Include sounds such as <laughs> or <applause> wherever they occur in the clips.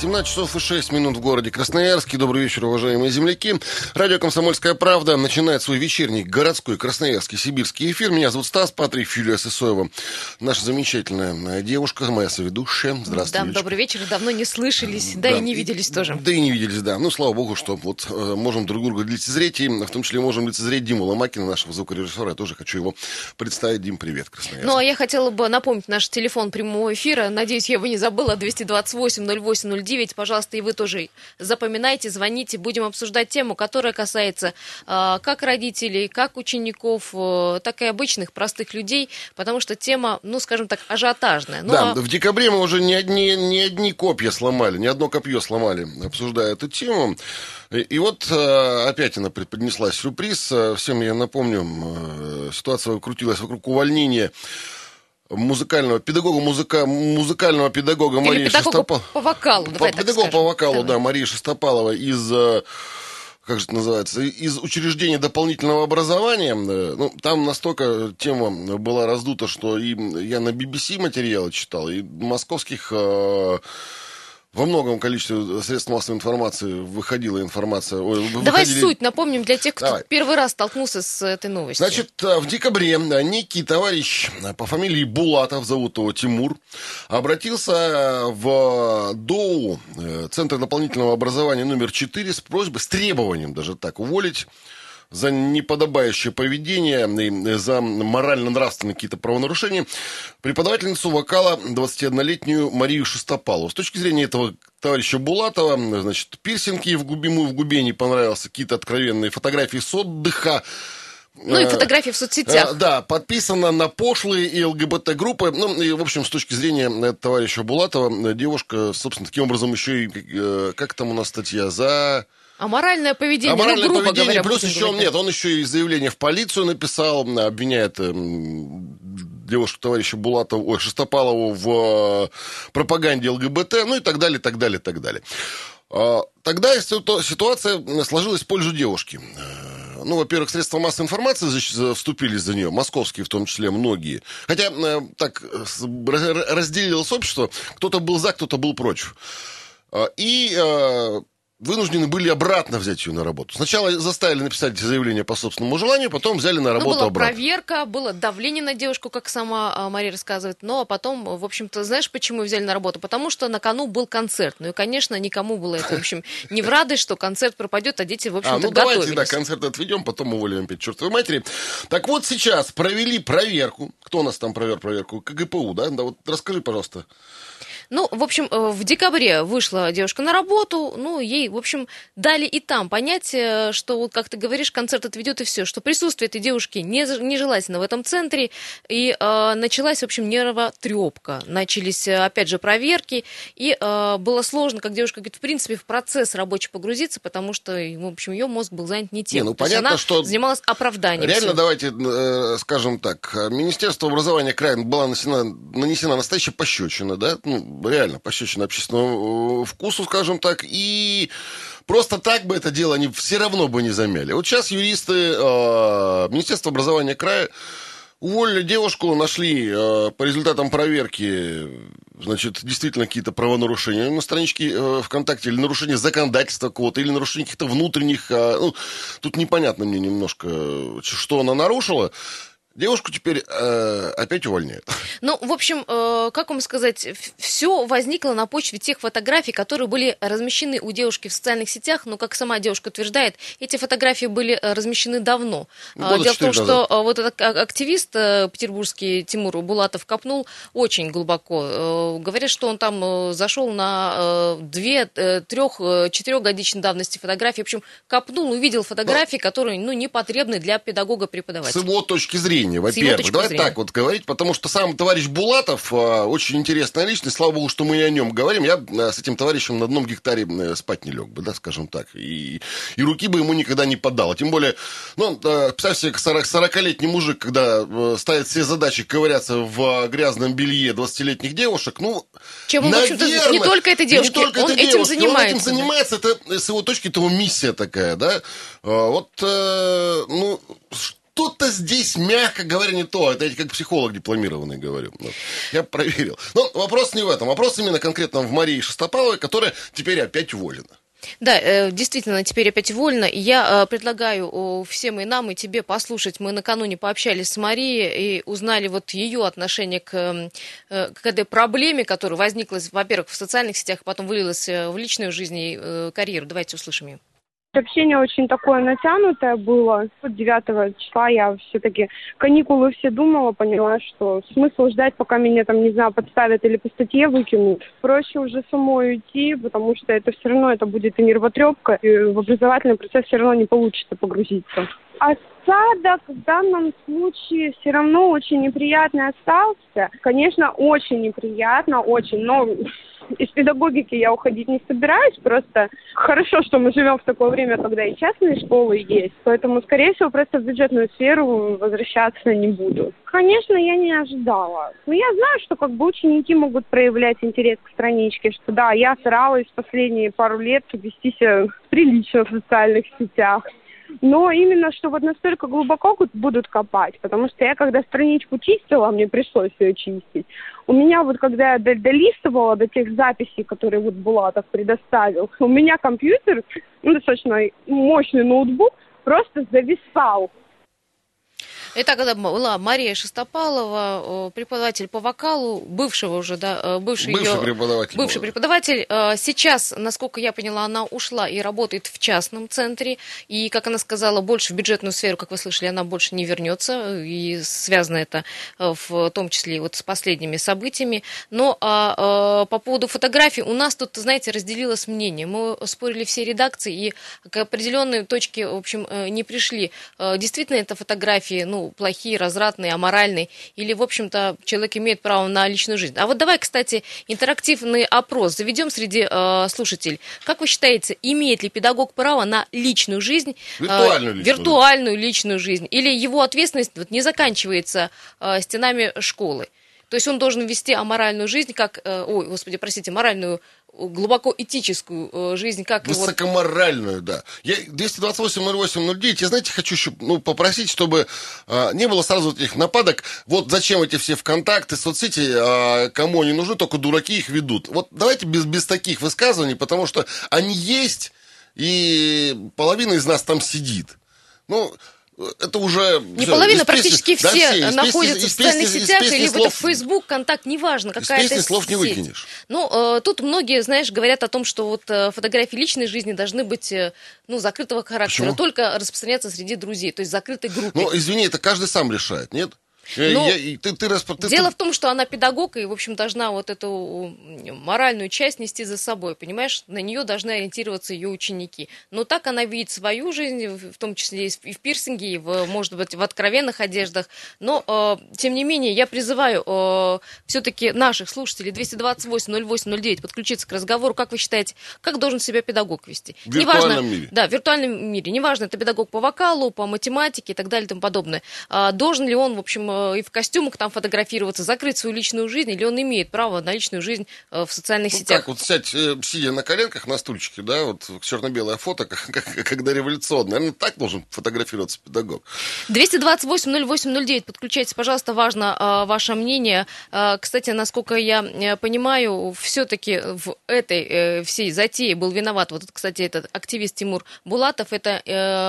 17 часов и 6 минут в городе Красноярске. Добрый вечер, уважаемые земляки. Радио «Комсомольская правда» начинает свой вечерний городской красноярский сибирский эфир. Меня зовут Стас Патрик, Юлия Сысоева. Наша замечательная девушка, моя соведущая. Здравствуйте, Да, Юлечка. добрый вечер. Давно не слышались, да, и не виделись тоже. Да и не виделись, да. Ну, слава богу, что вот э, можем друг друга лицезреть, и в том числе можем лицезреть Диму Ломакина, нашего звукорежиссера. Я тоже хочу его представить. Дим, привет, Красноярск. Ну, а я хотела бы напомнить наш телефон прямого эфира. Надеюсь, я его не забыла. 228-08-09. Пожалуйста, и вы тоже запоминайте, звоните. Будем обсуждать тему, которая касается э, как родителей, как учеников, э, так и обычных простых людей, потому что тема, ну, скажем так, ажиотажная. Ну, да, а- в декабре мы уже не одни, не одни копья сломали, ни одно копье сломали, обсуждая эту тему. И, и вот э, опять она преподнесла сюрприз. Э, Всем я напомню, э, ситуация крутилась вокруг увольнения музыкального педагога, музыка, музыкального педагога Или Марии педагога Шестопал- по вокалу, По- давай так педагог по вокалу, Давай. да, Марии Шестопалова из э, как же это называется, из учреждения дополнительного образования. Э, Ну, там настолько тема была раздута, что и я на BBC материалы читал, и московских э, во многом количестве средств массовой информации выходила информация. ой, Давай выходили- суть напомним для тех, кто Давай. первый раз столкнулся с этой новостью. Значит, э, в декабре э, некий товарищ э, по фамилии Булатов, зовут его Тимур, обратился в ДОУ, э, Центр дополнительного образования номер 4, с просьбой, с требованием даже так, уволить за неподобающее поведение, за морально-нравственные какие-то правонарушения преподавательницу вокала 21-летнюю Марию Шестопалову. С точки зрения этого товарища Булатова, значит, пирсинги в губе, ему в губе не понравилось, какие-то откровенные фотографии с отдыха, Ну и Э, фотографии в соцсетях. Э, Да, подписано на пошлые и ЛГБТ-группы. Ну, и, в общем, с точки зрения э, товарища Булатова, девушка, собственно, таким образом еще и, как там у нас статья, за... Аморальное поведение, Аморальное ну, грубо поведение, говоря, плюс еще, говорить нет, он еще и заявление в полицию написал, обвиняет э, м, девушку товарища Булатова, ой, Шестопалову в э, пропаганде ЛГБТ, ну и так далее, так далее, так далее. А, Тогда ситу- ситуация сложилась в пользу девушки. Э, Ну, во-первых, средства массовой информации защ- за- нее, московские в том числе, многие. Хотя э, так разделилось общество, кто-то был за, кто-то был против. А, И вынуждены были обратно взять ее на работу. Сначала заставили написать заявление по собственному желанию, потом взяли на Ну, работу была обратно. проверка, было давление на девушку, как сама а, Мария рассказывает. Ну, а потом, в общем-то, знаешь, почему взяли на работу? Потому что на кону был концерт. Ну и, конечно, никому было это, в общем, не в радость, что концерт пропадет, а дети, в А, общем-то, ну давайте, да, готовились. концерт отведем, потом уволим опять чертовой матери. Так вот, сейчас провели проверку. Кто у нас там провел проверку? КГПУ, да? Да, вот расскажи, пожалуйста. Ну, в общем, э, в декабре вышла девушка на работу, ну, ей, в общем, дали и там понять, э, что, вот, как ты говоришь, концерт отведет и все, что присутствие этой девушки не, нежелательно в этом центре, и э, началась, в общем, нервотрепка. Начались, э, опять же, проверки, и э, было сложно, как девушка говорит, в принципе, в процесс рабочий погрузиться, потому что, в общем, ее мозг был занят не тем. Не, ну, То понятно, она что занималась оправданием. Реально, всего. давайте э, скажем так. Министерство образования края была нанесена, нанесена настоящая пощечина, да? Ну, реально, пощечина общественного э, вкусу, скажем так. И просто так бы это дело они все равно бы не замяли. Вот сейчас юристы э, Министерства образования края Уволили девушку, нашли э, по результатам проверки, значит, действительно какие-то правонарушения на страничке э, ВКонтакте, или нарушение законодательства какого-то, или нарушение каких-то внутренних... э, ну, тут непонятно мне немножко, что она нарушила. Девушку теперь э, опять увольняют. <laughs> Ну, в общем, э, как вам сказать, все возникло на почве тех фотографий, которые были размещены у девушки в социальных сетях. Но, как сама девушка утверждает, эти фотографии были э, размещены давно. А, Года Дело в том, четыре что назад. э, вот этот активист э, петербургский Тимур Булатов копнул очень глубоко. Говорят, что он там зашел на две, трех, четырехгодичной давности фотографии. В общем, копнул, увидел фотографии, которые, ну, непотребны для С педагога-преподавателя. его точки зрения, его во-первых. Давай зрения. так вот говорить, потому что сам товарищ Булатов а, очень интересная личность. Слава богу, что мы и о нем говорим. Я а, с этим товарищем на одном гектаре э, спать не лег бы, да, скажем так. И, и руки бы ему никогда не поддал. Тем более, ну, э, представь себе, 40-летний мужик, когда э, ставит все задачи ковыряться в э, грязном белье 20-летних девушек, ну, Чем он, наверное, не только этой не девушке, только он этой этим девушке, занимается, Он этим занимается, это с его точки, это его миссия такая, да. Вот, э, ну, что-то здесь, мягко говоря, не то. Это я как психолог дипломированный говорю. Вот. Я проверил. Но вопрос не в этом. Вопрос именно конкретно в Марии Шестопаловой, которая теперь опять уволена. Да, э, действительно, теперь опять вольно. Я э, предлагаю всем и нам, и тебе послушать. Мы накануне пообщались с Марией и узнали вот ее отношение к, э, к этой проблеме, которая возникла, во-первых, в социальных сетях, а потом вылилась в личную жизнь и карьеру. Давайте услышим ее. Общение очень такое натянутое было. 9 числа я все-таки каникулы все думала, поняла, что смысл ждать, пока меня там, не знаю, подставят или по статье выкинут. Проще уже самой уйти, потому что это все равно это будет и нервотрепка, и в образовательный процесс все равно не получится погрузиться. Осадок в данном случае все равно очень неприятный остался. Конечно, очень неприятно, очень, но <laughs> из педагогики я уходить не собираюсь, просто хорошо, что мы живем в такое время, когда и частные школы есть, поэтому, скорее всего, просто в бюджетную сферу возвращаться не буду. Конечно, я не ожидала. Но я знаю, что как бы ученики могут проявлять интерес к страничке, что да, я старалась последние пару лет вести себя прилично в социальных сетях. Но именно, что вот настолько глубоко будут копать, потому что я когда страничку чистила, мне пришлось ее чистить, у меня вот когда я долистывала до тех записей, которые вот Булатов предоставил, у меня компьютер, ну, достаточно мощный ноутбук, просто зависал Это была Мария Шестопалова, преподаватель по вокалу, бывшего уже, да, э, бывший, бывший ее, преподаватель. Бывший преподаватель. Э, сейчас, насколько я поняла, она ушла и работает в частном центре. И, как она сказала, больше в бюджетную сферу, как вы слышали, она больше не вернется. И связано это э, в том числе вот с последними событиями. Но а, по поводу фотографий у нас тут, знаете, разделилось мнение. Мы спорили все редакции и к определенной точке, в общем, не пришли. Действительно, это фотографии, ну, плохие, развратные, аморальные, или, в общем-то, человек имеет право на личную жизнь. А вот давай, кстати, интерактивный опрос заведем среди э, слушателей. Как вы считаете, имеет ли педагог право на личную жизнь? Э, виртуальную, личную. виртуальную личную жизнь? Или его ответственность вот, не заканчивается э, стенами школы? То есть он должен вести аморальную жизнь, как, э, ой, господи, простите, моральную глубоко этическую э, жизнь, как Высокоморальную, да. Я 228-08-09, я, знаете, хочу еще ну, попросить, чтобы а, не было сразу этих нападок. Вот зачем эти все ВКонтакты, соцсети, а, кому они нужны, только дураки их ведут. Вот давайте без, без таких высказываний, потому что они есть, и половина из нас там сидит. Ну, это уже... Не все, половина, практически все, да, все находятся песни, в социальных из, сетях, из или слов, это Facebook, контакт, неважно, какая-то Из песни слов не выкинешь. Ну, э, тут многие, знаешь, говорят о том, что вот э, фотографии личной жизни должны быть, э, ну, закрытого характера, Почему? только распространяться среди друзей, то есть закрытой группе. Ну, извини, это каждый сам решает, нет? Ну, я, ты, ты, ты, дело ты... в том, что она педагог и, в общем, должна вот эту моральную часть нести за собой, понимаешь? На нее должны ориентироваться ее ученики. Но так она видит свою жизнь, в том числе и в пирсинге, и, в, может быть, в откровенных одеждах. Но, э, тем не менее, я призываю э, все-таки наших слушателей 228-08-09 подключиться к разговору. Как вы считаете, как должен себя педагог вести? В виртуальном Неважно, мире. Да, в виртуальном мире. Неважно, это педагог по вокалу, по математике и так далее и тому подобное. А должен ли он, в общем, Э, и в костюмах там фотографироваться, закрыть свою личную жизнь, или он имеет право на личную жизнь э, в социальных ну, сетях? Как вот сядь, э, сидя на коленках на стульчике, да, вот черно-белое фото, <laughs> как, как, когда революционное. Наверное, так должен фотографироваться педагог. 228-08-09, подключайтесь, пожалуйста, важно ваше мнение. Кстати, насколько я понимаю, все-таки в этой всей затее был виноват, вот, кстати, этот активист Тимур Булатов, это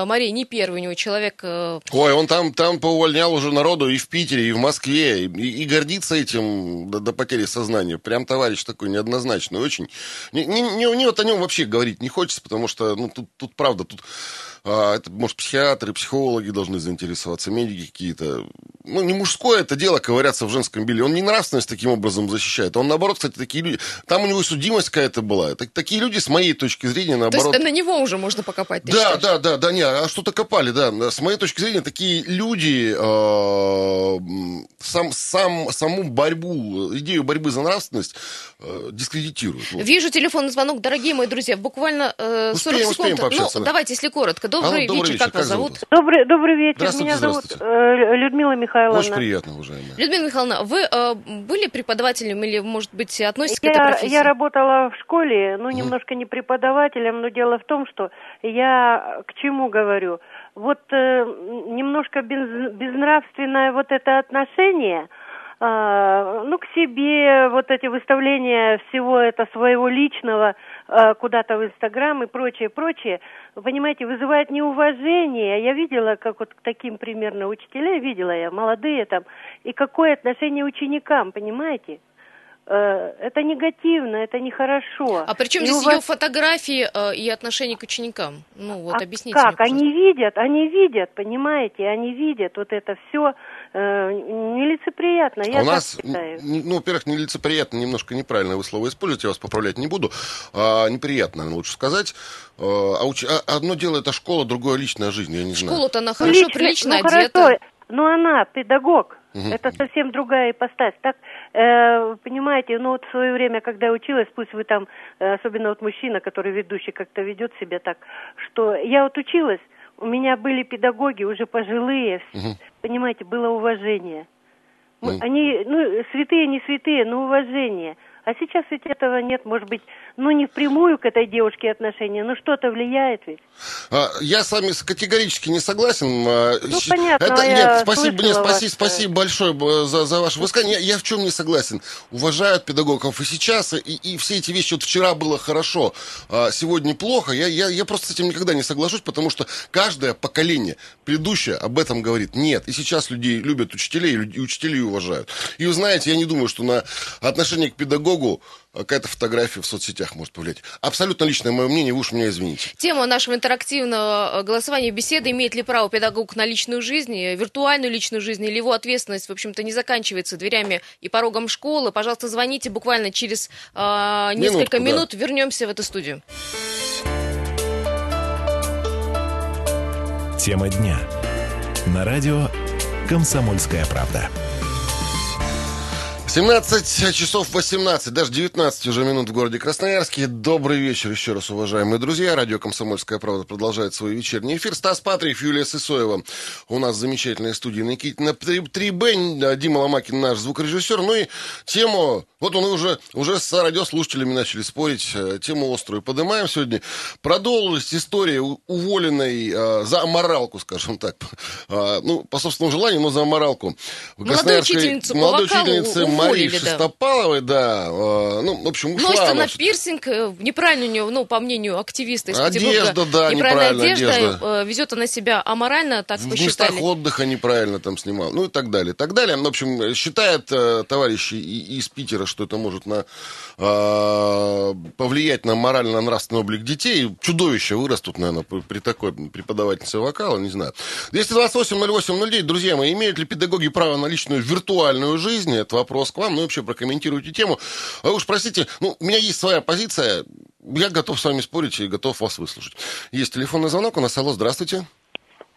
Мария не первый у него человек. Ой, он там, там поувольнял уже народу и в Питере, Питере, и в Москве, и, и гордится этим до, до потери сознания. Прям товарищ такой неоднозначный очень. Не, не, не, не вот о нем вообще говорить не хочется, потому что, ну, тут, тут правда, тут а, это, может, психиатры, психологи должны заинтересоваться, медики какие-то. Ну, не мужское это дело ковыряться в женском белье. Он не нравственность таким образом защищает. Он, наоборот, кстати, такие люди... Там у него судимость какая-то была. Так, такие люди, с моей точки зрения, наоборот... То есть на него уже можно покопать, Да, считаешь? да, да, да, не, а что-то копали, да. С моей точки зрения, такие люди э, сам, сам, саму борьбу, идею борьбы за нравственность э, дискредитируют. Вот. Вижу телефонный звонок, дорогие мои друзья, буквально э, 40 успеем, секунд. Успеем ну, да. давайте, если коротко. Добрый, Алло, добрый вечер, как, как вас зовут? Добрый, добрый вечер, меня зовут э, Людмила Михайловна. Очень приятно, уважаемая. Людмила Михайловна, вы э, были преподавателем или, может быть, относитесь я, к этой профессии? Я работала в школе, ну, немножко не преподавателем, но дело в том, что я к чему говорю – вот э, немножко без, безнравственное вот это отношение, ну, к себе, вот эти выставления всего это своего личного э, куда-то в Инстаграм и прочее, прочее, понимаете, вызывает неуважение. Я видела, как вот к таким примерно учителей, видела я, молодые там, и какое отношение ученикам, понимаете? Э, это негативно, это нехорошо. А при чем И здесь вас- ее фотографии э, и отношение к ученикам? Ну вот, а объясните как? мне, пожалуйста. Они видят, они видят, понимаете, они видят вот это все нелицеприятно. Я А у нас, считаю. ну, во-первых, нелицеприятно, немножко неправильное вы слово используете, я вас поправлять не буду. А, неприятно, лучше сказать. А, а уч- а одно дело это школа, другое личная жизнь, я не знаю. Школа-то она хорошо, лично- прилично ну, одета. хорошо, но она педагог. Это совсем другая ипостась. Так, э, понимаете, ну вот в свое время, когда я училась, пусть вы там, э, особенно вот мужчина, который ведущий, как-то ведет себя так, что я вот училась, у меня были педагоги уже пожилые, Мгм. понимаете, было уважение. Мы- Мгм. Они, ну, святые, не святые, но уважение. А сейчас ведь этого нет, может быть, ну, не впрямую к этой девушке отношения, но что-то влияет ведь. А, Я с вами категорически не согласен. А, Ну, понятно, Это, нет, спасибо, нет, слышала спаси- вас, спасибо большое за, за ваше высказывание. Я, я в чем не согласен. Уважают педагогов и сейчас, и, и все эти вещи. Вот вчера было хорошо, а сегодня плохо. Я, я, я просто с этим никогда не соглашусь, потому что каждое поколение предыдущее об этом говорит. Нет, и сейчас людей любят учителей, и учителей уважают. И вы знаете, я не думаю, что на отношение к педагогу а, какая-то фотография в соцсетях может повлиять. Абсолютно личное мое мнение, вы уж меня извините. Тема нашего интерактивного э, голосования беседы имеет ли право педагог на личную жизнь, э, виртуальную личную жизнь, или его ответственность, в общем-то, не заканчивается дверями и порогом школы. Пожалуйста, звоните буквально через э, несколько Минутку, да. минут. Вернемся в эту студию. Тема дня. На радио «Комсомольская правда». 17 часов 18, даже 19 уже минут в городе Красноярске. Добрый вечер еще раз, уважаемые друзья. Радио «Комсомольская правда» продолжает свой вечерний эфир. Стас Патриев, Юлия Сысоева. У нас замечательная студия Никитина 3Б. Дима Ломакин, наш звукорежиссер. Ну и тему, вот он уже, уже с радиослушателями начали спорить. э, Тему острую поднимаем сегодня. Продолжилась история уволенной э, за аморалку, скажем так. Э, ну, по собственному желанию, но за аморалку. Учительницу по молодой вокалу уволили, Марии да. Шестопаловой, да. э, ну, в общем, ушла Носит она пирсинг, э, неправильно у нее, ну, по мнению активиста из Одежда, Петербурга, да, неправильная одежда, одежда. э, везет она себя аморально, так в посчитали. местах отдыха неправильно там снимал, ну и так далее, так далее. В общем, считает э, товарищи из Питера, что это может на, э, повлиять на морально-нравственный облик детей. Чудовища вырастут, наверное, при, такой преподавательнице вокала, не знаю. 228-08-09, друзья мои, имеют ли педагоги право на личную виртуальную жизнь? Это вопрос к вам, ну и вообще прокомментируйте тему. А уж простите, ну, у меня есть своя позиция, я готов с вами спорить и готов вас выслушать. Есть телефонный звонок у нас, алло, здравствуйте.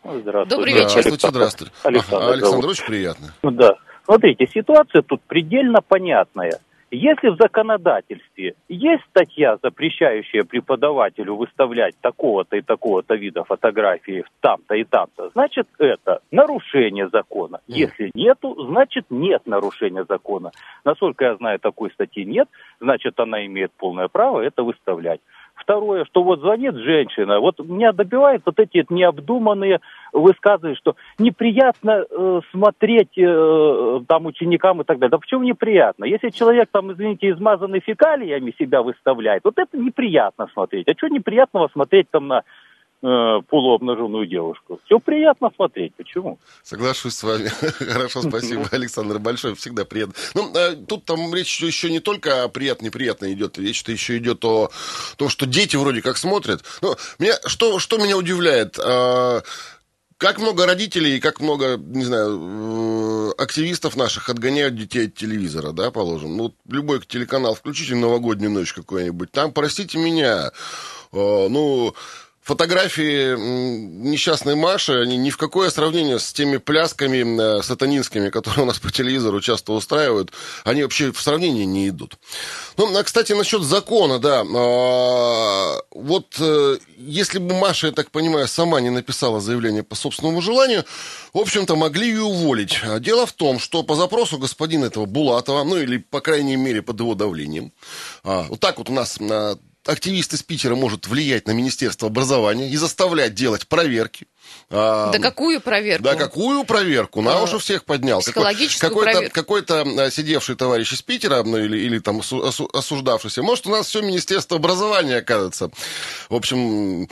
Здравствуйте. Добрый вечер. Здравствуйте, здравствуйте. Александр. Ага, Александр, очень приятно. Ну Да. Смотрите, ситуация тут предельно понятная. Если в законодательстве есть статья, запрещающая преподавателю выставлять такого-то и такого-то вида фотографии там-то и там-то, значит это нарушение закона. Если нету, значит нет нарушения закона. Насколько я знаю, такой статьи нет, значит она имеет полное право это выставлять. Второе, что вот звонит женщина, вот меня добивают вот эти необдуманные высказывания, что неприятно э, смотреть э, там ученикам и так далее. Да почему неприятно? Если человек там, извините, измазанный фекалиями себя выставляет, вот это неприятно смотреть. А что неприятного смотреть там на полуобнаженную девушку? Все приятно смотреть. Почему? Соглашусь с вами. <laughs> Хорошо, спасибо, Александр, большое, всегда приятно. Ну, э, тут там речь еще не только о приятно-неприятно идет, речь-то еще идет о том, что дети вроде как смотрят. Ну, меня, что, что меня удивляет, э, как много родителей и как много, не знаю, э, активистов наших отгоняют детей от телевизора, да, положим. Ну, вот любой телеканал включите новогоднюю ночь какой-нибудь, там, простите меня, э, ну, фотографии несчастной Маши, они ни в какое сравнение с теми плясками э, сатанинскими, которые у нас по телевизору часто устраивают, они вообще в сравнении не идут. Ну, а, кстати, насчет закона, да. а, вот э, если бы Маша, я так понимаю, сама не написала заявление по собственному желанию, в общем-то, могли ее уволить. А Дело в том, что по запросу господина этого Булатова, ну или, по крайней мере, под его давлением, а, вот так вот у нас активист из Питера может влиять на Министерство образования и заставлять делать проверки. А, Да какую проверку? Да, какую проверку? На А, уши всех поднял. психологическую Какой- какой-то, проверку. какой-то а, сидевший товарищ из Питера, ну, или, или там осу- осу- осуждавшийся, может, у нас все Министерство образования, окажется. В общем,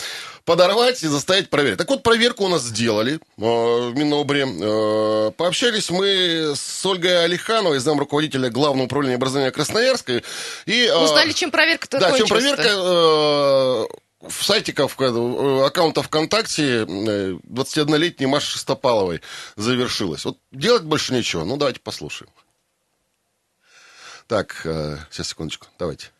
подорвать и заставить проверить. Так вот, проверку у нас сделали э, в Минобре. Э, пообщались мы с Ольгой Алихановой, зам руководителя Главного управления образования Красноярска. И, э, Узнали, чем проверка-то да, чем проверка э, в э, аккаунта ВКонтакте э, 21-летней Маши Шестопаловой завершилась. Вот делать больше нечего. Ну, давайте послушаем. Так, э, сейчас, секундочку, давайте.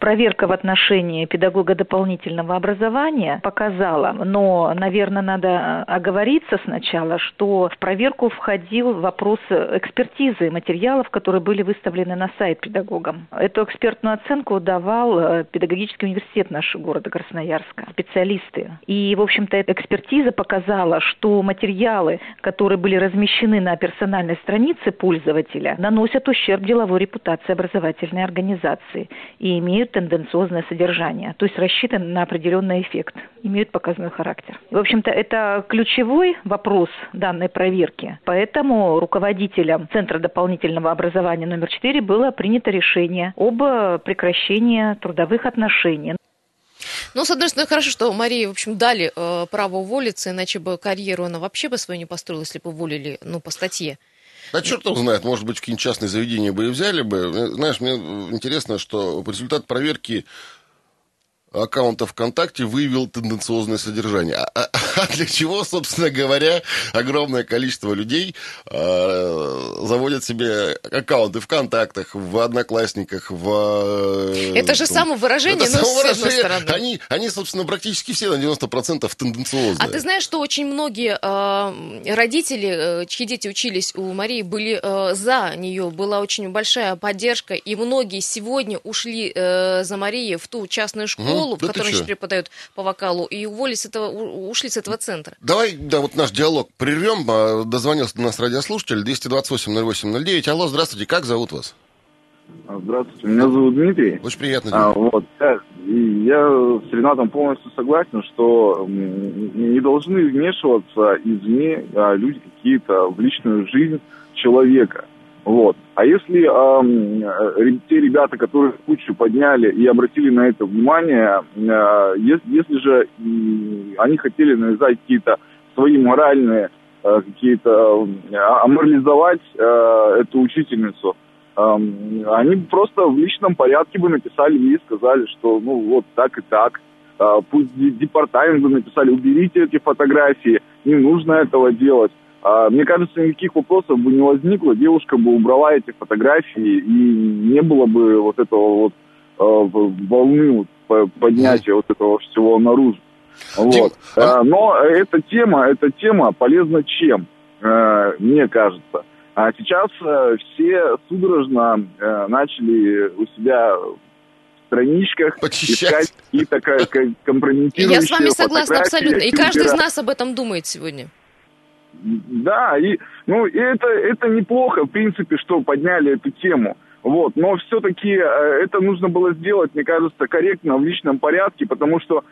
Проверка в отношении педагога дополнительного образования показала, но, наверное, надо э, оговориться сначала, что в проверку входил вопрос экспертизы материалов, которые были выставлены на сайт педагогам. Эту экспертную оценку давал э, педагогический университет нашего города Красноярска, специалисты. И, в общем-то, эта экспертиза показала, что материалы, которые были размещены на персональной странице пользователя, наносят ущерб деловой репутации образовательной организации и имеют тенденциозное содержание, то есть рассчитаны на определенный эффект, имеют показной характер. В общем-то, это ключевой вопрос данной проверки, поэтому руководителям Центра дополнительного образования номер 4 было принято решение об прекращении трудовых отношений. Ну, с одной стороны, хорошо, что Марии, в общем, дали э, право уволиться, иначе бы карьеру она вообще бы свою не построила, если бы уволили, ну, по статье. Да черт его знает, может быть, в какие-нибудь частные заведения бы и взяли бы. Знаешь, мне интересно, что результат проверки аккаунта ВКонтакте выявил тенденциозное содержание. А, а- а для чего, собственно говоря, огромное количество людей э, заводят себе аккаунты в ВКонтактах, в Одноклассниках, в... э, Это же там, самовыражение, это ну, с одной самовыражение. стороны. Они, они, собственно, практически все на 90% тенденциозные. А ты знаешь, что очень многие э, родители, чьи дети учились у Марии, были э, за нее, была очень большая поддержка, и многие сегодня ушли э, за Марией в ту частную школу, да в которой они преподают по вокалу, и уволились с этого, ушли с этого центра. Давай, да, вот наш диалог прервем. А, Дозвонился до нас радиослушатель 228-08-09. Алло, здравствуйте, как зовут вас? Здравствуйте, меня зовут Дмитрий. Очень приятно. А, вот, да, и я с Ренатом полностью согласен, что не должны вмешиваться извне а, люди какие-то в личную жизнь человека. Вот. А если э, те ребята, которые кучу подняли и обратили на это внимание, э, ес- если же м, они хотели навязать какие-то свои моральные, э, какие-то э, аморализовать э, эту учительницу, Эм, они просто в личном порядке бы написали и сказали, что ну вот так и так. Э, Пусть де- департамент бы написали, уберите эти фотографии, не нужно этого делать. А, Мне кажется, никаких вопросов бы не возникло, девушка бы убрала эти фотографии и не было бы вот этого вот э, в- волны вот по- поднятия вот этого всего наружу. Дим, Вот. а- Но эта тема, эта тема полезна чем, э, мне кажется. А сейчас э, все судорожно э, начали у себя в страничках Почищать. искать какие-то компрометирующие я с вами согласна абсолютно. И каждый из нас об этом думает сегодня. Да, и ну и это это неплохо, в принципе, что подняли эту тему. Вот, но все-таки это нужно было сделать, мне кажется, корректно в личном порядке, потому что э,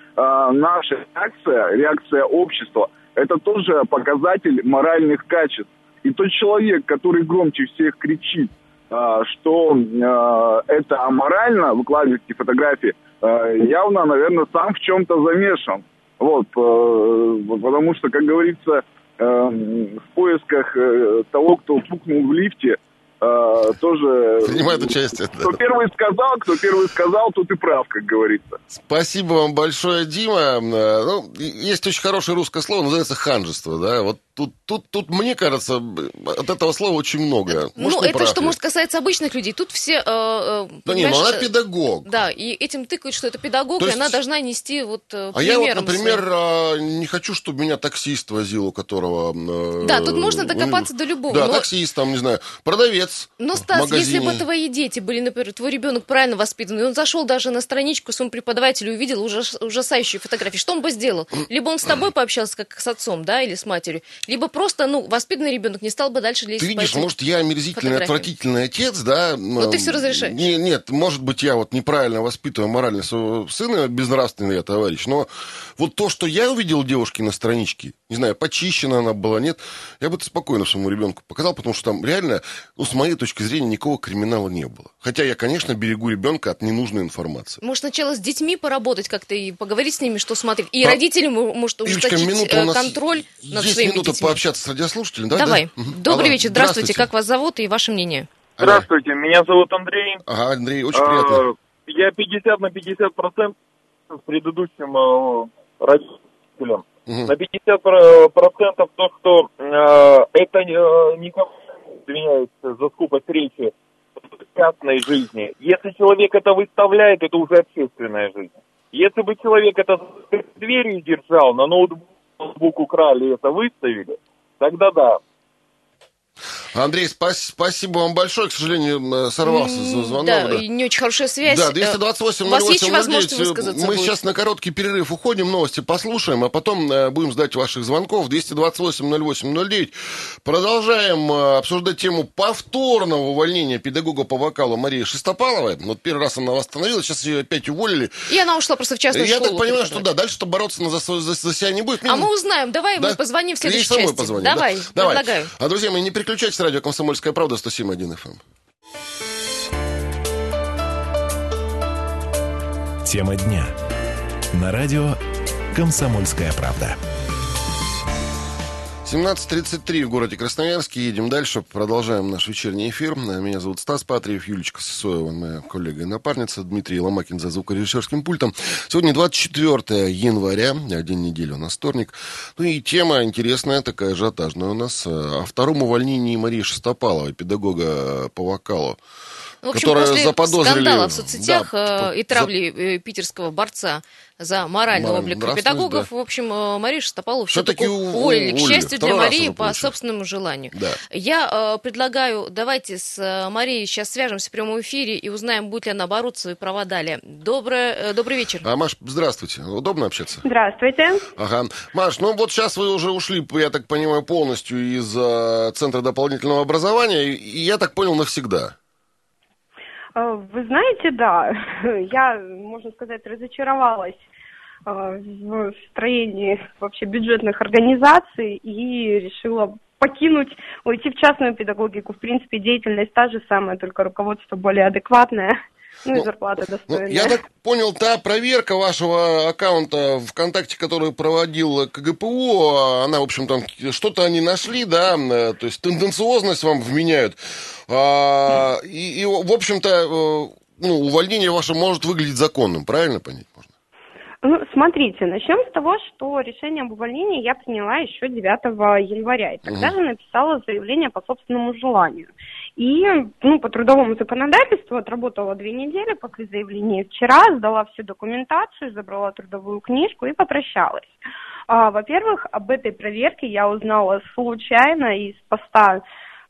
наша реакция, реакция общества, это тоже показатель моральных качеств. И тот человек, который громче всех кричит, э, что э, это аморально выкладывать эти фотографии, э, явно, наверное, сам в чем-то замешан. Вот, э, потому что, как говорится, э, в поисках э, того, кто пукнул в лифте, э, тоже... Принимает участие. да. Кто первый сказал, кто первый сказал, тот и прав, как говорится. Спасибо вам большое, Дима. Э, Ну, есть очень хорошее русское слово, называется ханжество, да. Вот тут, тут, тут мне кажется, от этого слова очень много. ну, Может, не это прав что, я? может, касается обычных людей. Тут все... э, э, Да не, ну понимаешь, она педагог. Да, и этим тыкают, что это педагог, То и есть- она должна нести вот э, А я вот, например, своим. а, не хочу, чтобы меня таксист возил, у которого... э, Да, тут можно докопаться него- до любого, Да, но- таксист, там, не знаю, продавец Но, Стас, если бы твои дети были, например, твой ребенок правильно воспитанный, он зашел даже на страничку своему преподавателю и увидел ужас- ужасающие фотографии, что он бы сделал? Либо он с тобой пообщался, как с отцом, да, или с матерью, Либо просто, ну, воспитанный ребенок не стал бы дальше лезть Ты видишь, может, я омерзительный, отвратительный отец, да? Но ты всё разрешаешь. Не- нет, может быть, я вот неправильно воспитываю морально своего сына, безнравственный я товарищ, но вот то, что я увидел девушки на страничке, не знаю, почищена она была, нет, я бы это спокойно своему ребенку показал, потому что там реально, ну, с моей точки зрения, никакого криминала не было. Хотя я, конечно, берегу ребенка от ненужной информации. Может, сначала с детьми поработать как-то и поговорить с ними, что смотреть. И А- родителям, может, Юлечка, ужесточить минута э, контроль над своими минута. Пообщаться с радиослушателем, да? Давай. да? Добрый Алло, вечер. Здравствуйте. Как вас зовут и ваше мнение? Здравствуйте, меня зовут Андрей. Ага, Андрей, очень приятно. А, Я 50 на 50 процентов с предыдущим э, родителем. Мгм. На 50 про- процентов то, что э, это э, не извиняюсь за скупость речи частной жизни. Если человек это выставляет, это уже общественная жизнь. Если бы человек это дверью держал, на ноутбук, ноутбук украли и это выставили, тогда да. Андрей, спас- спасибо вам большое. К сожалению, сорвался М, звонок. Да, да. не очень хорошая связь. Да, Э, 228 У вас есть 08 возможность 09. высказаться Мы будет? сейчас на короткий перерыв уходим, новости послушаем, а потом э, будем ждать ваших звонков. 228 08 09. Продолжаем э, обсуждать тему повторного увольнения педагога по вокалу Марии Шестопаловой. Вот первый раз она восстановилась, сейчас ее опять уволили. И она ушла просто в частную Я школу. так понимаю, что да, дальше-то бороться на- за, за- за себя не будет. А мы узнаем. Давай Да? мы позвоним в следующей части. позвоним, да? Давай, Давай. предлагаю. А, друзья мои, не переключайтесь, радио «Комсомольская правда» 107.1 FM. Тема дня. На радио «Комсомольская правда». 17.33 в городе Красноярске. Едем дальше. Продолжаем наш вечерний эфир. Меня зовут Стас Патриев, Юлечка Сысоева, моя коллега и напарница, Дмитрий Ломакин за звукорежиссерским пультом. Сегодня 24 января, день недели у нас вторник. Ну и тема интересная, такая ажиотажная у нас. О втором увольнении Марии Шестопаловой, педагога по вокалу. В общем, которая после заподозрили- скандала в соцсетях да, э, и травли э, питерского борца за моральный Моральную облик педагогов, да. в общем, э, Марию Шестопалову Всё-таки все-таки уволили. К счастью для Второй раз Марии, по собственному желанию. Да. Я э, предлагаю, давайте с Марией сейчас свяжемся в прямом эфире и узнаем, будет ли она бороться за свои права далее. Доброе, э, добрый вечер. А, Маш, здравствуйте. Удобно общаться? Здравствуйте. Ага. Маш, ну вот сейчас вы уже ушли, я так понимаю, полностью из э, Центра дополнительного образования, и и я так понял, навсегда. Э, Вы знаете, да, <laughs> я, можно сказать, разочаровалась э, в строении вообще бюджетных организаций и решила покинуть, уйти в частную педагогику. В принципе, деятельность та же самая, только руководство более адекватное, ну и Ну, зарплата Ну, достойная. я так понял, та проверка вашего аккаунта ВКонтакте, которую проводил КГПУ, она, в общем, там что-то они нашли, да, э, то есть тенденциозность вам вменяют. А, и, и, в общем-то, э, ну, увольнение ваше может выглядеть законным, правильно понять можно? Ну, смотрите, начнем с того, что решение об увольнении я приняла еще 9 января. И тогда Мгм. же написала заявление по собственному желанию. И, ну, по трудовому законодательству отработала две недели после заявления. Вчера сдала всю документацию, забрала трудовую книжку и попрощалась. А, во-первых, об этой проверке я узнала случайно из поста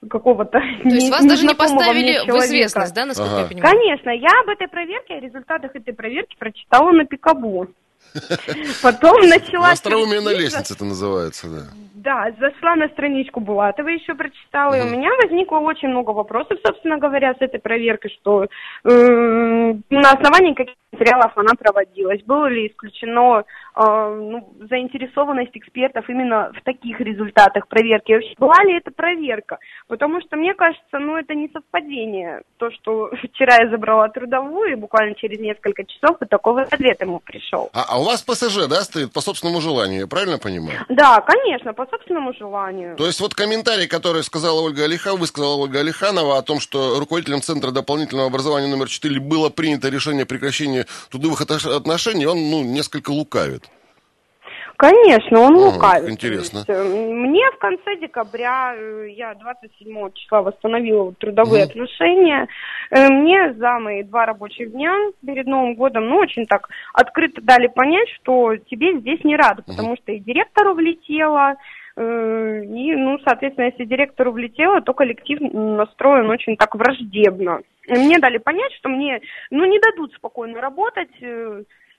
какого-то <laughs> То есть вас даже не поставили в известность, да, насколько Ага. я понимаю? Конечно, я об этой проверке, о результатах этой проверки прочитала на Пикабу. <laughs> Потом начала... Остроумие на лестнице это называется, да. Да, зашла на страничку Булатова, еще прочитала, и у меня возникло очень много вопросов, собственно говоря, с этой проверкой, что м, на основании каких материалов она проводилась, было ли исключено э, ну, заинтересованность экспертов именно в таких результатах проверки, вообще была ли это проверка, потому что мне кажется, ну это не совпадение, то, что <laughs> вчера я забрала трудовую, и буквально через несколько часов и такой ответ ему пришел. А, а у вас ПСЖ, да, стоит по собственному желанию, я правильно понимаю? Да, конечно, по собственному желанию. То есть вот комментарий, который сказала Ольга Алиханова, высказала Ольга Алиханова о том, что руководителем Центра дополнительного образования номер 4 было принято решение о прекращении трудовых отношений, он, ну, несколько лукавит. Конечно, он Ага, лукавит. интересно. Есть, э, Мне в конце декабря, э, я 27 числа восстановила трудовые Мгм. отношения, э, мне за мои два рабочих дня перед Новым годом, ну, очень так открыто дали понять, что тебе здесь не рады, потому что и директору влетело, и, ну, соответственно, если директору влетело, то коллектив настроен очень так враждебно. Мне дали понять, что мне, ну, не дадут спокойно работать,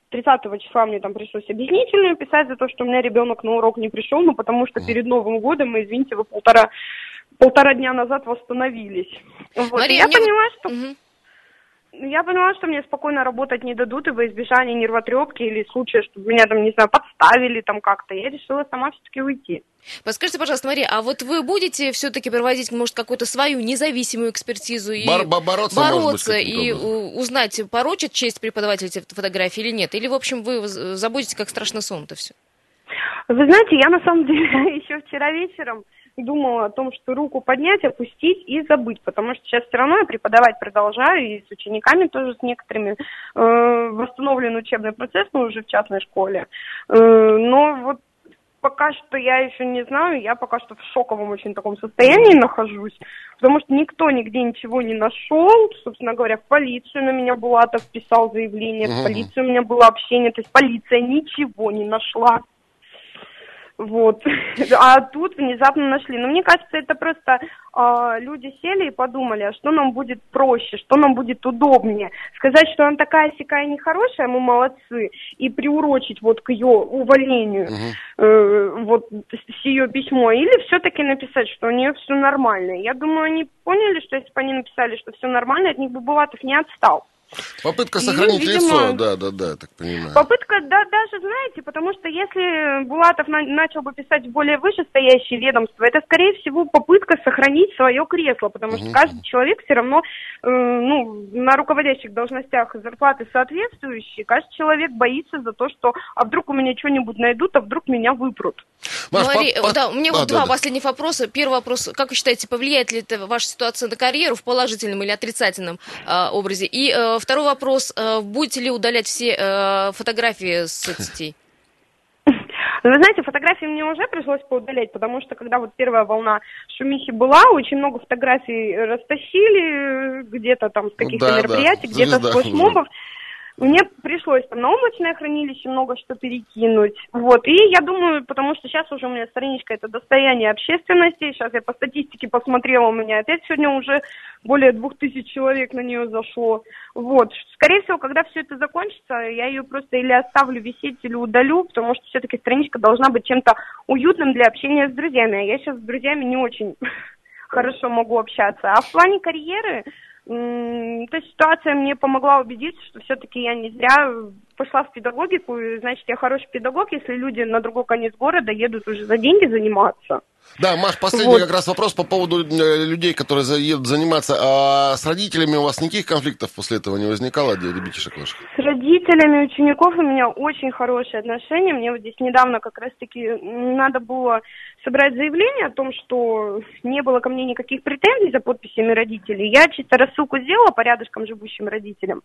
30 числа мне там пришлось объяснительную писать за то, что у меня ребенок на урок не пришел, ну потому что перед Новым годом, мы, извините, вы полтора, полтора дня назад восстановились. Вот. Мария, И я мне поняла, что Мгм. Я поняла, что мне спокойно работать не дадут и во избежание нервотрепки или случая, чтобы меня там, не знаю, подставили там как-то. Я решила сама все-таки уйти. Подскажите, пожалуйста, Мария, а вот вы будете все-таки проводить, может, какую-то свою независимую экспертизу и Бар- бо- бороться, быть, бороться каким-то и узнать, порочит честь преподавателя эти фотографии или нет? Или, в общем, вы забудете, как страшно сон-то все? Вы знаете, я на самом деле <laughs> еще вчера вечером думала о том, что руку поднять, опустить и забыть, потому что сейчас все равно я преподавать продолжаю, и с учениками тоже с некоторыми э, восстановлен учебный процесс, но уже в частной школе. Э, но вот пока что я еще не знаю, я пока что в шоковом очень таком состоянии нахожусь, потому что никто нигде ничего не нашел, собственно говоря, в полицию на меня Булатов писал заявление, в полицию у меня было общение, то есть полиция ничего не нашла. Вот. <laughs> А тут внезапно нашли. Но мне кажется, это просто а, люди сели и подумали, а что нам будет проще, что нам будет удобнее. Сказать, что она такая сякая нехорошая, мы молодцы, и приурочить вот к ее увольнению э, вот с ее письмо, или все-таки написать, что у нее все нормально. Я думаю, они поняли, что если бы они написали, что все нормально, от них бы Булатов не отстал. Попытка Ну, сохранить видимо, лицо, да, да, да, я так понимаю. Попытка, да, даже, знаете, потому что если Булатов на- начал бы писать в более вышестоящие ведомства, это, скорее всего, попытка сохранить свое кресло, потому что Мгм. каждый человек все равно, э, ну, на руководящих должностях зарплаты соответствующие, каждый человек боится за то, что, а вдруг у меня что-нибудь найдут, а вдруг меня выпрут. Маш, Мари- по- по- да, у меня А, вот да, два да. последних вопроса. Первый вопрос, как вы считаете, повлияет ли это ваша ситуация на карьеру в положительном или отрицательном э, образе? И э, второй вопрос, э, будете ли удалять все э, фотографии с соцсетей? <laughs> Вы знаете, фотографии мне уже пришлось поудалять, потому что когда вот первая волна шумихи была, очень много фотографий растащили э, где-то там с каких-то да, да, мероприятий, где-то звезда с уже. флешмобов. <laughs> Мне пришлось там на облачное хранилище много что перекинуть. Вот. И я думаю, потому что сейчас уже у меня страничка это достояние общественности. Сейчас я по статистике посмотрела, у меня опять сегодня уже более двух тысяч человек на нее зашло. Вот. Скорее всего, когда все это закончится, я ее просто или оставлю висеть, или удалю, потому что все-таки страничка должна быть чем-то уютным для общения с друзьями. А я сейчас с друзьями не очень <laughs> хорошо могу общаться. А в плане карьеры, эта ситуация мне помогла убедиться, что все-таки я не зря пошла в педагогику, и, значит, я хороший педагог, если люди на другой конец города едут уже за деньги заниматься. Да, Маш, последний Вот. как раз вопрос по поводу э, людей, которые едут заниматься. А с родителями у вас никаких конфликтов после этого не возникало, ребятишек ваших? С родителями учеников у меня очень хорошие отношения. Мне вот здесь недавно как раз-таки надо было собрать заявление о том, что не было ко мне никаких претензий за подписями родителей. Я чисто рассылку сделала по рядышкам живущим родителям.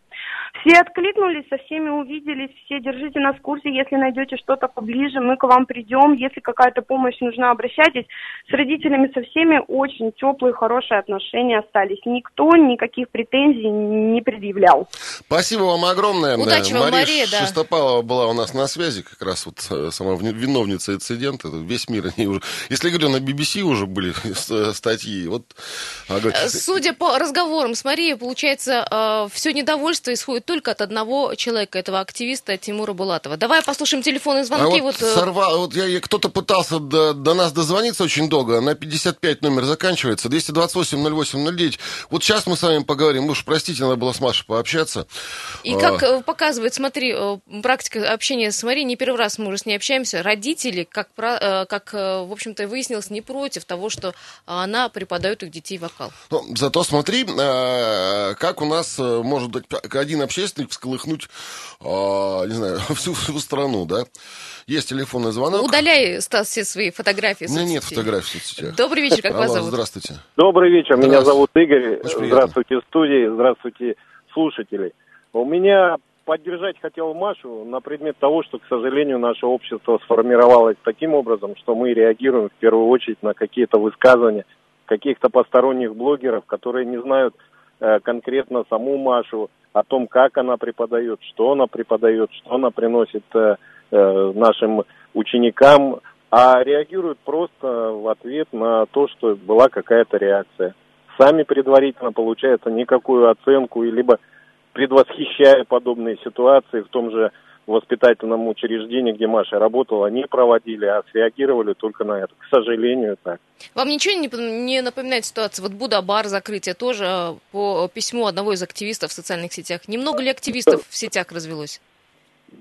Все откликнулись, со всеми увиделись, все держите нас в курсе, если найдете что-то поближе, мы к вам придем, если какая-то помощь нужна, обращайтесь. С родителями со всеми очень теплые, хорошие отношения остались. Никто никаких претензий не предъявлял. Спасибо вам огромное. Удачи Да, вам, Мария, да. Шестопалова была у нас на связи, как раз вот э, сама вни- виновница инцидента. Весь мир они уже... Если говорю, на BBC уже были <laughs> с- статьи. Вот, а, Э, Судя по разговорам с Марией, получается, все недовольство исходит только от одного человека, этого активиста Тимура Булатова. Давай послушаем телефонные А звонки. вот, вот, э, сорвал, вот я, я- кто-то пытался до, до нас дозвониться очень долго, на 55 номер заканчивается, 228-08-09. Вот сейчас мы с вами поговорим, уж простите, надо было с Машей пообщаться. И А, как э, показывает, смотри, э, практика общения с Марией, не первый раз мы уже с ней общаемся, родители, как, э, как в общем-то, выяснилось, не против того, что она преподает их детей вокал. ну, зато смотри, как у нас может один общественник всколыхнуть, не знаю, <laughs> всю, всю страну, да? Есть телефонный звонок. Удаляй, Стас, все свои фотографии. У меня нет фотографий в соцсетях. Добрый вечер, как вас Алло, зовут? здравствуйте. Добрый вечер, меня зовут Игорь. Здравствуйте, студии, здравствуйте, слушатели. У меня поддержать хотел Машу на предмет того, что, к сожалению, наше общество сформировалось таким образом, что мы реагируем в первую очередь на какие-то высказывания каких-то посторонних блогеров, которые не знают э, конкретно саму Машу, о том, как она преподает, что она преподает, что она приносит э, э, нашим ученикам, а реагируют просто в ответ на то, что была какая-то реакция. Сами предварительно, получается, никакую оценку, либо предвосхищая подобные ситуации в том же воспитательном учреждении, где Маша работала, не проводили, а среагировали только на это. К сожалению, так. Вам ничего не, напоминает ситуация? Вот Буда-бар закрытие тоже э, по письму одного из активистов в социальных сетях. Немного ли активистов в сетях развелось?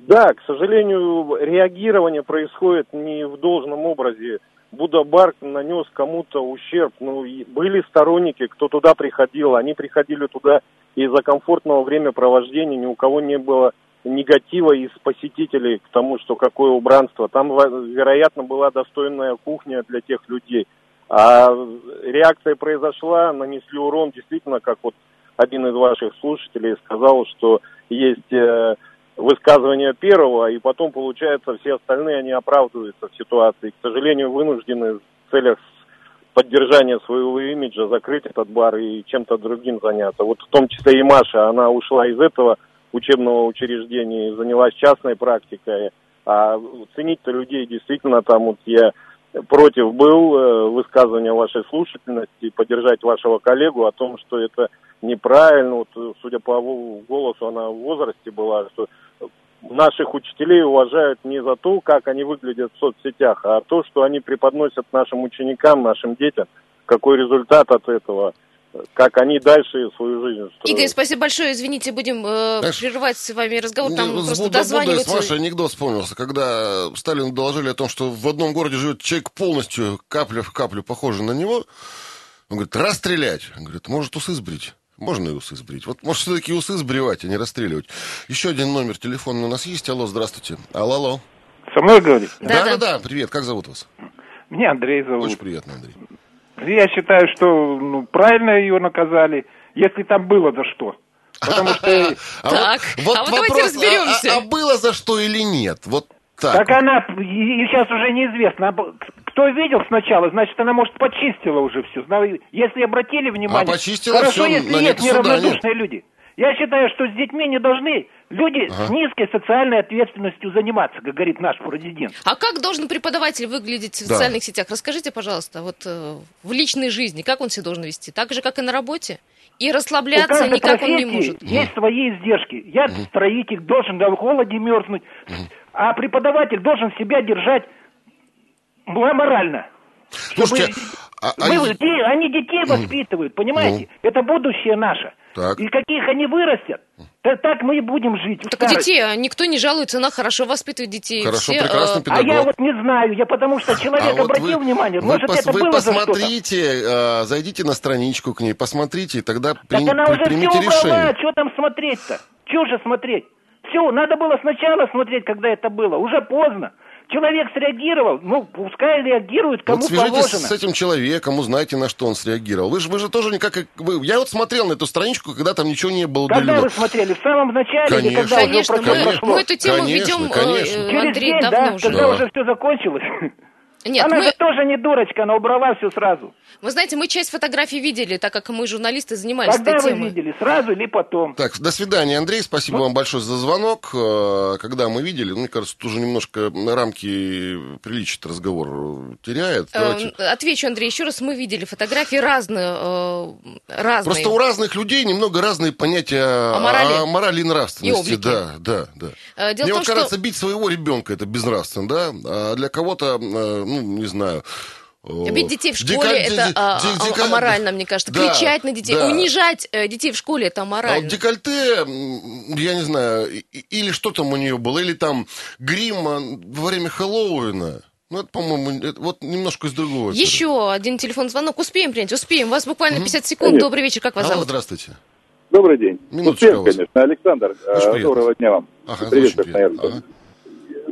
Да, к сожалению, реагирование происходит не в должном образе. Будда-бар нанес кому-то ущерб. Ну, были сторонники, кто туда приходил. Они приходили туда из-за комфортного времяпровождения. Ни у кого не было негатива из посетителей к тому, что какое убранство. Там, вероятно, была достойная кухня для тех людей. А реакция произошла, нанесли урон, действительно, как вот один из ваших слушателей сказал, что есть высказывание первого, и потом, получается, все остальные, они оправдываются в ситуации. К сожалению, вынуждены в целях поддержания своего имиджа закрыть этот бар и чем-то другим заняться. Вот в том числе и Маша, она ушла из этого учебного учреждения и занялась частной практикой. А ценить-то людей действительно там вот я против был э, высказывания вашей слушательности, поддержать вашего коллегу о том, что это неправильно. Вот, судя по голосу, она в возрасте была, что наших учителей уважают не за то, как они выглядят в соцсетях, а то, что они преподносят нашим ученикам, нашим детям, какой результат от этого – как они дальше свою жизнь строят. Игорь, спасибо большое. Извините, будем э, Знаешь, прерывать с вами разговор. Там с просто дозваниваются... Маша анекдот вспомнился, когда Сталину доложили о том, что в одном городе живет человек полностью капля в каплю похожий на него. Он говорит, расстрелять. Он говорит, может, усы сбрить. Можно и усы сбрить. Вот, может, все-таки усы сбривать, а не расстреливать. Еще один номер телефона у нас есть. Алло, здравствуйте. Алло, алло. Со мной говорите? Да, да, да. Привет, как зовут вас? Меня Андрей зовут. Очень приятно, Андрей. Я считаю, что ну, правильно ее наказали, если там было за что. Потому что... <laughs> А так, вот а вот давайте разберемся. А, а было за что или нет? Вот так. Так она, сейчас уже неизвестно. Кто видел сначала, значит, она, может, почистила уже все. Если обратили внимание... А почистила хорошо, все, если есть неравнодушные люди. Я считаю, что с детьми не должны люди ага. с низкой социальной ответственностью заниматься, как говорит наш президент. А как должен преподаватель выглядеть в да. социальных сетях? Расскажите, пожалуйста, вот э, в личной жизни, как он себя должен вести? Так же, как и на работе? И расслабляться никак он не может. Есть свои издержки. Я строитель должен в холоде мерзнуть, а преподаватель должен себя держать морально. Слушайте, а, мы, а... они детей воспитывают, понимаете? Ну. Это будущее наше. Так. И каких они вырастят, так, так мы и будем жить. Детей, а никто не жалуется, она хорошо воспитывает детей. Хорошо, все, прекрасно а... а я вот не знаю, я потому что человек а обратил вы, внимание, вы может пос, это вы было посмотрите, за э, зайдите на страничку к ней, посмотрите, и тогда так при, она при, уже примите все решение. Убрала, что там смотреть-то? Чего же смотреть? Все, надо было сначала смотреть, когда это было, уже поздно. Человек среагировал, ну, пускай реагирует, кому вот свяжитесь положено. с этим человеком, узнаете, на что он среагировал. Вы же, вы же тоже никак... Вы, я вот смотрел на эту страничку, когда там ничего не было. Когда удалено. вы смотрели? В самом начале? Конечно, или когда конечно. Уже мы, прошло? мы эту тему конечно, ведем, конечно. Э, Через Андрей, день, давно да, уже. когда да. уже все закончилось. Нет, она мы... же тоже не дурочка, она убрала все сразу. Вы знаете, мы часть фотографий видели, так как мы, журналисты, занимались Когда этой вы темой. видели, сразу или потом? Так, до свидания, Андрей. Спасибо ну... вам большое за звонок. Э, когда мы видели, ну, мне кажется, тут уже немножко рамки приличия разговор теряет. Э, Давайте... Отвечу, Андрей, еще раз. Мы видели фотографии разные. Э, разные. Просто у разных людей немного разные понятия о морали, о морали и нравственности. И да, да, да. Дело мне том, вот кажется, что... бить своего ребенка это безнравственно, да? А для кого-то, ну, не знаю Бить детей в школе Дека... это а, дека... аморально, мне кажется. Да, Кричать на детей, да. унижать э, детей в школе это аморально. А вот декольте, я не знаю, или что там у нее было, или там грим во время Хэллоуина. Ну, это, по-моему, это, вот немножко из другого. Еще этого. один телефон звонок. Успеем принять, успеем. У вас буквально 50 секунд. Конечно. Добрый вечер, как вас Алло, зовут? здравствуйте. Добрый день. Минуточка Успеем, конечно. Александр, э, доброго дня вам. Ага, Привет, Красноярск. Ага.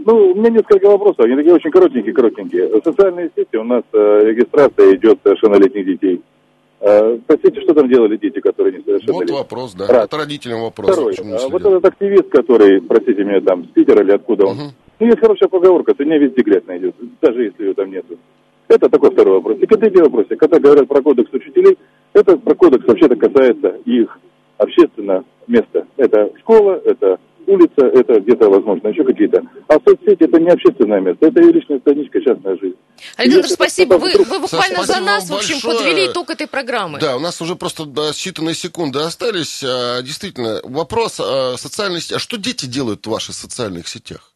Ну, у меня несколько вопросов, они такие очень коротенькие-коротенькие. Социальные сети у нас э, регистрация идет совершеннолетних детей. Э, простите, что там делали дети, которые не совершеннолетние? Вот вопрос, да. Раз. Это родителям вопрос. Второй. А, вот этот активист, который, простите меня, там, с Питера или откуда он. Угу. Ну, есть хорошая поговорка, ты не везде грязь найдет, даже если ее там нету. Это такой второй вопрос. И третий вопрос. Когда говорят про кодекс учителей, это про кодекс вообще-то касается их общественного места. Это школа, это улица, это где-то, возможно, еще какие-то. А соцсети это не общественное место, это ее личная страничка, частная жизнь. Александр, Если спасибо. Вы, вдруг- вы буквально Саш, за нас, в общем, большое. подвели итог этой программы. Да, у нас уже просто да, считанные секунды остались. А, Действительно, вопрос о социальной сети. А что дети делают в ваших социальных сетях?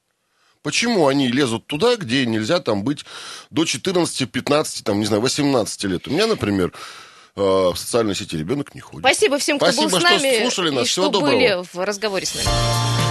Почему они лезут туда, где нельзя там быть до 14, 15, там, не знаю, 18 лет? У меня, например, в социальной сети ребенок не ходит. Спасибо всем, кто Спасибо, был с что нами слушали нас. и Всего что доброго. были в разговоре с нами.